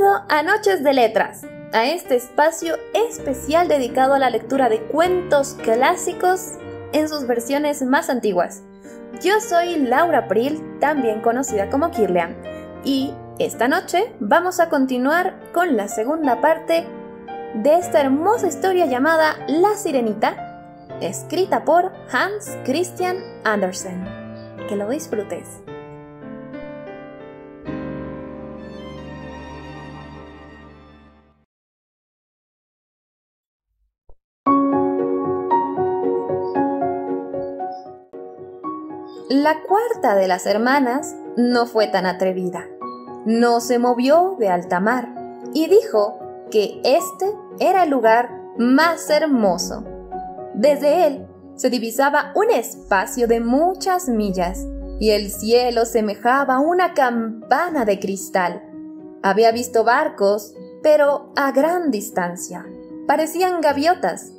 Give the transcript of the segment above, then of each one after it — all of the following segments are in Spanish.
Bienvenido a Noches de Letras, a este espacio especial dedicado a la lectura de cuentos clásicos en sus versiones más antiguas. Yo soy Laura Pril, también conocida como Kirlian, y esta noche vamos a continuar con la segunda parte de esta hermosa historia llamada La Sirenita, escrita por Hans Christian Andersen. Que lo disfrutes. La cuarta de las hermanas no fue tan atrevida. No se movió de alta mar y dijo que este era el lugar más hermoso. Desde él se divisaba un espacio de muchas millas y el cielo semejaba una campana de cristal. Había visto barcos, pero a gran distancia. Parecían gaviotas.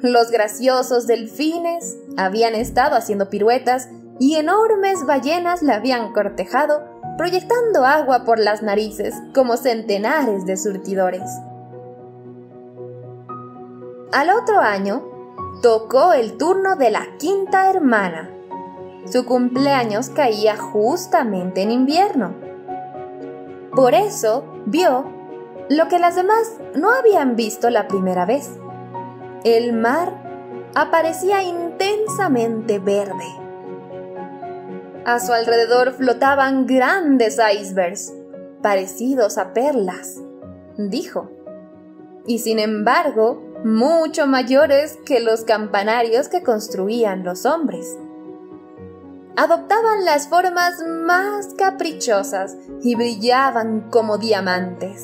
Los graciosos delfines habían estado haciendo piruetas y enormes ballenas la habían cortejado, proyectando agua por las narices como centenares de surtidores. Al otro año, tocó el turno de la quinta hermana. Su cumpleaños caía justamente en invierno. Por eso vio lo que las demás no habían visto la primera vez. El mar aparecía intensamente verde a su alrededor flotaban grandes icebergs, parecidos a perlas, dijo, y sin embargo, mucho mayores que los campanarios que construían los hombres. Adoptaban las formas más caprichosas y brillaban como diamantes.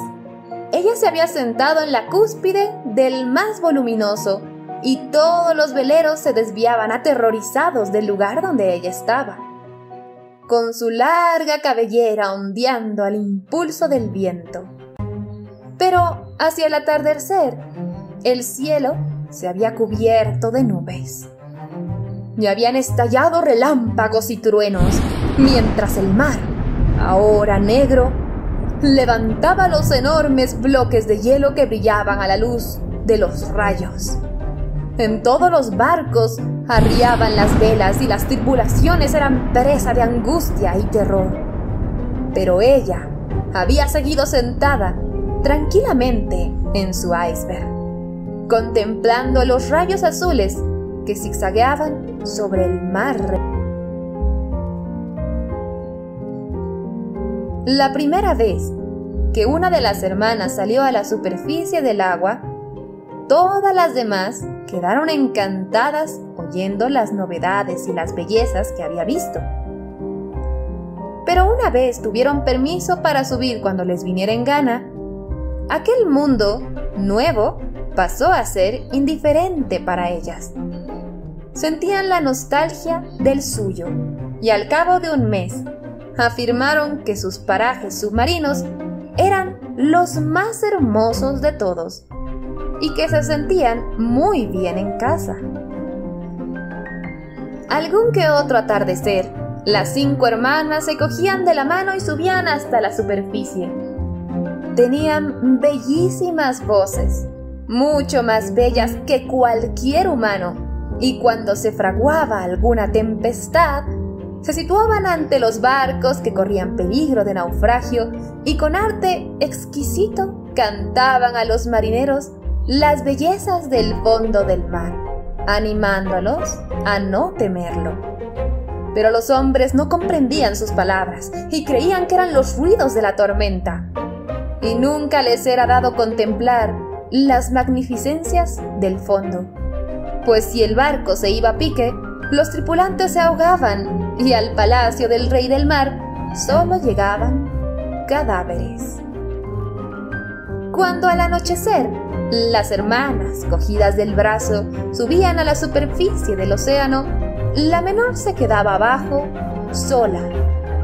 Ella se había sentado en la cúspide del más voluminoso y todos los veleros se desviaban aterrorizados del lugar donde ella estaba con su larga cabellera ondeando al impulso del viento. Pero hacia el atardecer, el cielo se había cubierto de nubes. Y habían estallado relámpagos y truenos, mientras el mar, ahora negro, levantaba los enormes bloques de hielo que brillaban a la luz de los rayos. En todos los barcos arriaban las velas y las tripulaciones eran presa de angustia y terror. Pero ella había seguido sentada tranquilamente en su iceberg, contemplando los rayos azules que zigzagueaban sobre el mar. La primera vez que una de las hermanas salió a la superficie del agua, todas las demás quedaron encantadas oyendo las novedades y las bellezas que había visto. Pero una vez tuvieron permiso para subir cuando les viniera en gana, aquel mundo nuevo pasó a ser indiferente para ellas. Sentían la nostalgia del suyo y al cabo de un mes afirmaron que sus parajes submarinos eran los más hermosos de todos y que se sentían muy bien en casa. Algún que otro atardecer, las cinco hermanas se cogían de la mano y subían hasta la superficie. Tenían bellísimas voces, mucho más bellas que cualquier humano, y cuando se fraguaba alguna tempestad, se situaban ante los barcos que corrían peligro de naufragio y con arte exquisito cantaban a los marineros las bellezas del fondo del mar, animándolos a no temerlo. Pero los hombres no comprendían sus palabras y creían que eran los ruidos de la tormenta. Y nunca les era dado contemplar las magnificencias del fondo. Pues si el barco se iba a pique, los tripulantes se ahogaban y al palacio del rey del mar solo llegaban cadáveres. Cuando al anochecer las hermanas, cogidas del brazo, subían a la superficie del océano, la menor se quedaba abajo, sola,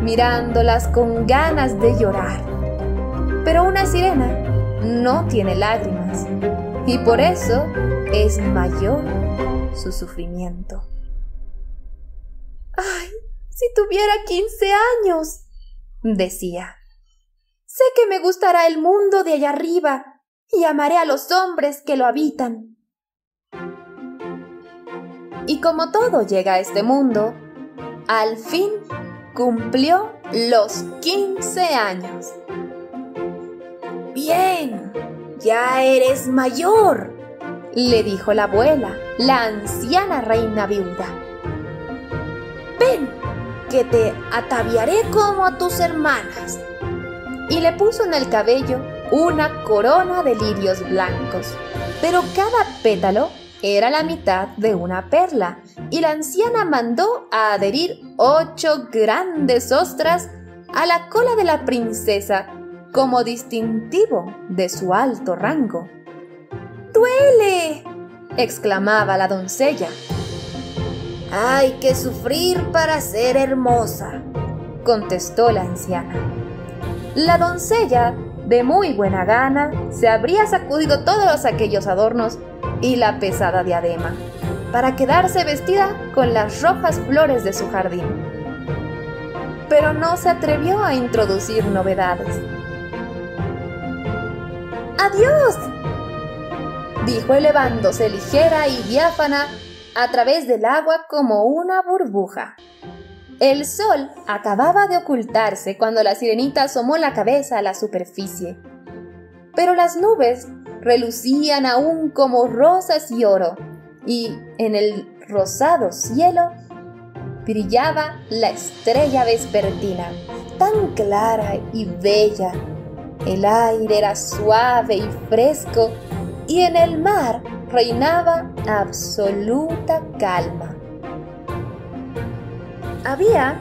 mirándolas con ganas de llorar. Pero una sirena no tiene lágrimas y por eso es mayor su sufrimiento. ¡Ay! Si tuviera 15 años, decía. sé que me gustará el mundo de allá arriba y amaré a los hombres que lo habitan. Y como todo llega a este mundo, al fin cumplió los 15 años. Bien, ya eres mayor, le dijo la abuela, la anciana reina viuda. Ven, que te ataviaré como a tus hermanas. Y le puso en el cabello una corona de lirios blancos, pero cada pétalo era la mitad de una perla, y la anciana mandó a adherir ocho grandes ostras a la cola de la princesa como distintivo de su alto rango. ¡Duele! exclamaba la doncella. Hay que sufrir para ser hermosa, contestó la anciana. La doncella, de muy buena gana, se habría sacudido todos aquellos adornos y la pesada diadema, para quedarse vestida con las rojas flores de su jardín. Pero no se atrevió a introducir novedades. ¡Adiós! dijo elevándose ligera y diáfana a través del agua como una burbuja. El sol acababa de ocultarse cuando la sirenita asomó la cabeza a la superficie. Pero las nubes relucían aún como rosas y oro, y en el rosado cielo brillaba la estrella vespertina, tan clara y bella. El aire era suave y fresco, y en el mar reinaba absoluta calma. Había,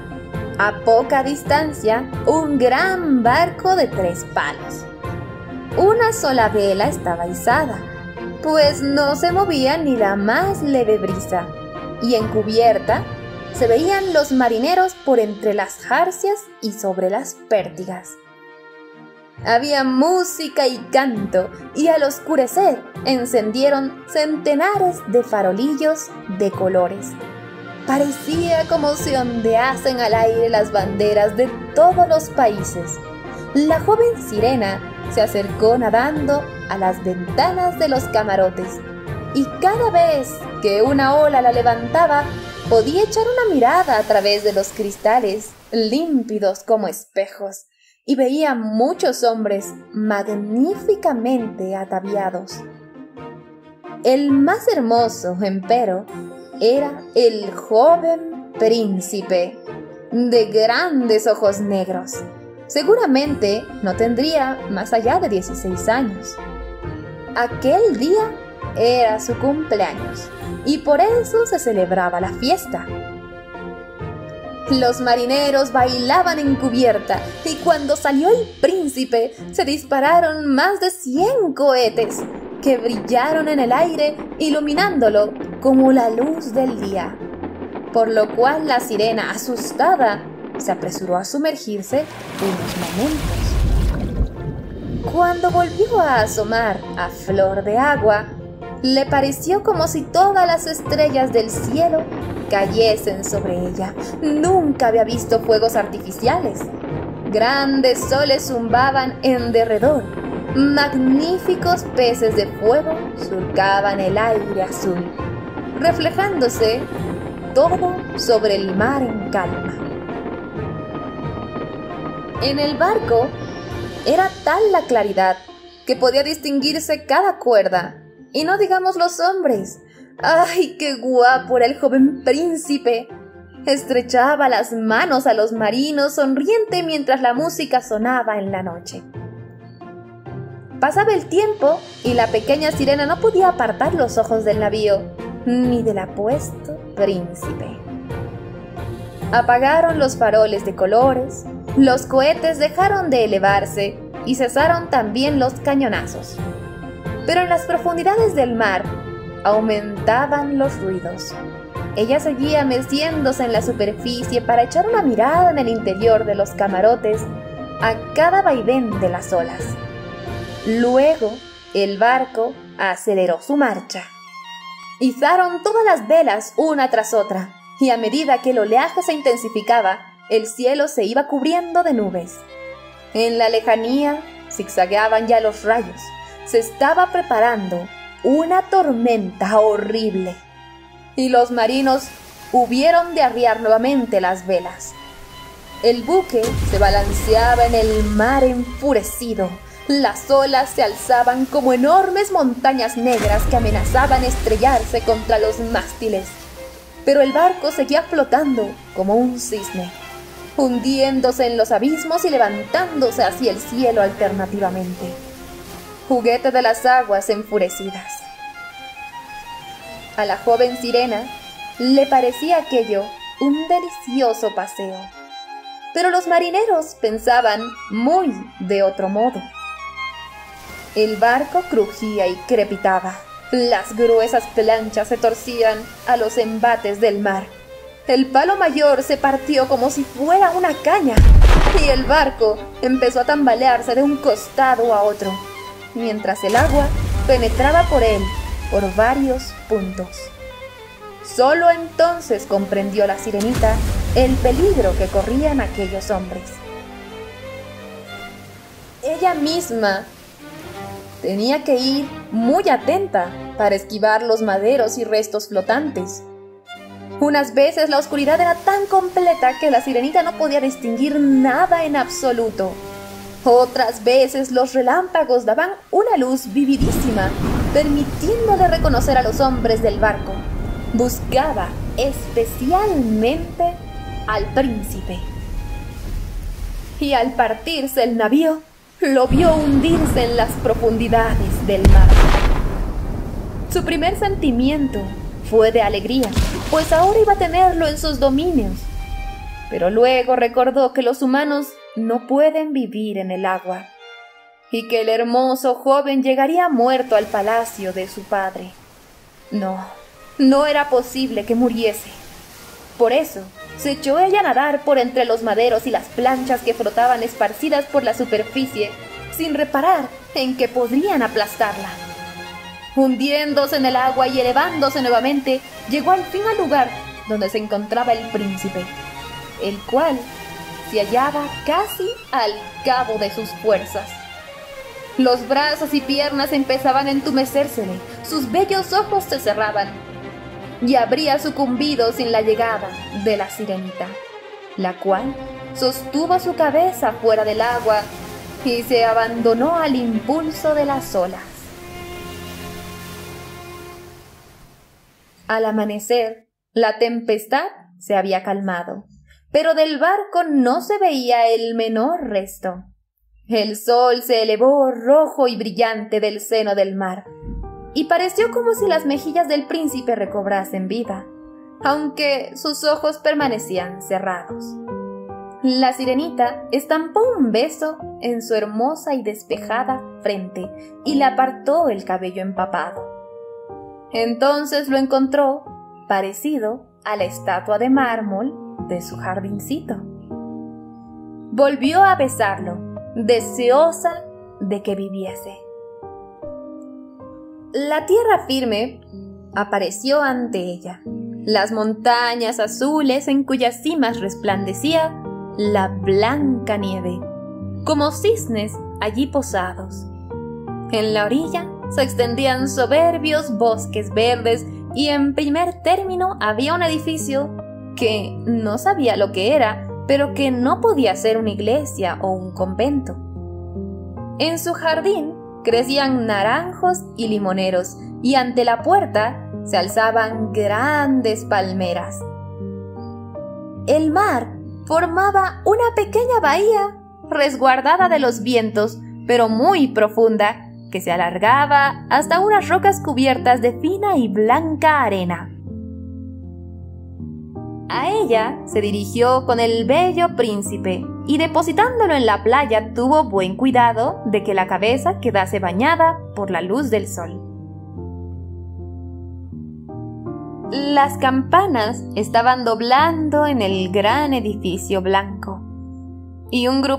a poca distancia, un gran barco de tres palos una sola vela estaba izada, pues no se movía ni la más leve brisa, y en cubierta se veían los marineros por entre las jarcias y sobre las pértigas. Había música y canto, y al oscurecer encendieron centenares de farolillos de colores. Parecía como si ondeasen al aire las banderas de todos los países. La joven sirena se acercó nadando a las ventanas de los camarotes y cada vez que una ola la levantaba podía echar una mirada a través de los cristales límpidos como espejos y veía muchos hombres magníficamente ataviados. El más hermoso, empero, era el joven príncipe de grandes ojos negros Seguramente no tendría más allá de 16 años. Aquel día era su cumpleaños y por eso se celebraba la fiesta. Los marineros bailaban en cubierta y cuando salió el príncipe se dispararon más de 100 cohetes que brillaron en el aire iluminándolo como la luz del día. Por lo cual la sirena, asustada, se apresuró a sumergirse unos momentos. Cuando volvió a asomar a flor de agua, le pareció como si todas las estrellas del cielo cayesen sobre ella. Nunca había visto fuegos artificiales. Grandes soles zumbaban en derredor. Magníficos peces de fuego surcaban el aire azul, reflejándose todo sobre el mar en calma. En el barco era tal la claridad que podía distinguirse cada cuerda, y no digamos los hombres. ¡Ay, qué guapo era el joven príncipe! Estrechaba las manos a los marinos sonriente mientras la música sonaba en la noche. Pasaba el tiempo y la pequeña sirena no podía apartar los ojos del navío, ni del apuesto príncipe. Apagaron los faroles de colores, los cohetes dejaron de elevarse y cesaron también los cañonazos. Pero en las profundidades del mar aumentaban los ruidos. Ella seguía meciéndose en la superficie para echar una mirada en el interior de los camarotes a cada vaivén de las olas. Luego, el barco aceleró su marcha. Izaron todas las velas una tras otra, y a medida que el oleaje se intensificaba, el cielo se iba cubriendo de nubes. En la lejanía zigzagueaban ya los rayos. Se estaba preparando una tormenta horrible. Y los marinos hubieron de arriar nuevamente las velas. El buque se balanceaba en el mar enfurecido. Las olas se alzaban como enormes montañas negras que amenazaban estrellarse contra los mástiles. Pero el barco seguía flotando como un cisne, hundiéndose en los abismos y levantándose hacia el cielo alternativamente. Juguete de las aguas enfurecidas. A la joven sirena le parecía aquello un delicioso paseo. Pero los marineros pensaban muy de otro modo. El barco crujía y crepitaba. Las gruesas planchas se torcían a los embates del mar. El palo mayor se partió como si fuera una caña y el barco empezó a tambalearse de un costado a otro, mientras el agua penetraba por él por varios puntos. Solo entonces comprendió la sirenita el peligro que corrían aquellos hombres. Ella misma tenía que ir muy atenta para esquivar los maderos y restos flotantes. Unas veces la oscuridad era tan completa que la sirenita no podía distinguir nada en absoluto. Otras veces los relámpagos daban una luz vividísima, permitiéndole reconocer a los hombres del barco. Buscaba especialmente al príncipe. Y al partirse el navío, lo vio hundirse en las profundidades del mar. Su primer sentimiento fue de alegría, pues ahora iba a tenerlo en sus dominios. Pero luego recordó que los humanos no pueden vivir en el agua y que el hermoso joven llegaría muerto al palacio de su padre. No, no era posible que muriese. Por eso, se echó ella a nadar por entre los maderos y las planchas que flotaban esparcidas por la superficie, sin reparar en que podrían aplastarla. Hundiéndose en el agua y elevándose nuevamente, llegó al fin al lugar donde se encontraba el príncipe, el cual se hallaba casi al cabo de sus fuerzas. Los brazos y piernas empezaban a entumecérsele, sus bellos ojos se cerraban, y habría sucumbido sin la llegada de la sirenita, la cual sostuvo su cabeza fuera del agua y se abandonó al impulso de las olas. Al amanecer, la tempestad se había calmado, pero del barco no se veía el menor resto. El sol se elevó rojo y brillante del seno del mar, y pareció como si las mejillas del príncipe recobrasen vida, aunque sus ojos permanecían cerrados. La sirenita estampó un beso en su hermosa y despejada frente y le apartó el cabello empapado. Entonces lo encontró parecido a la estatua de mármol de su jardincito. Volvió a besarlo deseosa de que viviese. La tierra firme apareció ante ella, las montañas azules en cuyas cimas resplandecía la blanca nieve, como cisnes allí posados. En la orilla se extendían soberbios bosques verdes y en primer término había un edificio que no sabía lo que era, pero que no podía ser una iglesia o un convento. En su jardín crecían naranjos y limoneros y ante la puerta se alzaban grandes palmeras. El mar formaba una pequeña bahía resguardada de los vientos, pero muy profunda, que se alargaba hasta unas rocas cubiertas de fina y blanca arena. A ella se dirigió con el bello príncipe y depositándolo en la playa tuvo buen cuidado de que la cabeza quedase bañada por la luz del sol. Las campanas estaban doblando en el gran edificio blanco y un grupo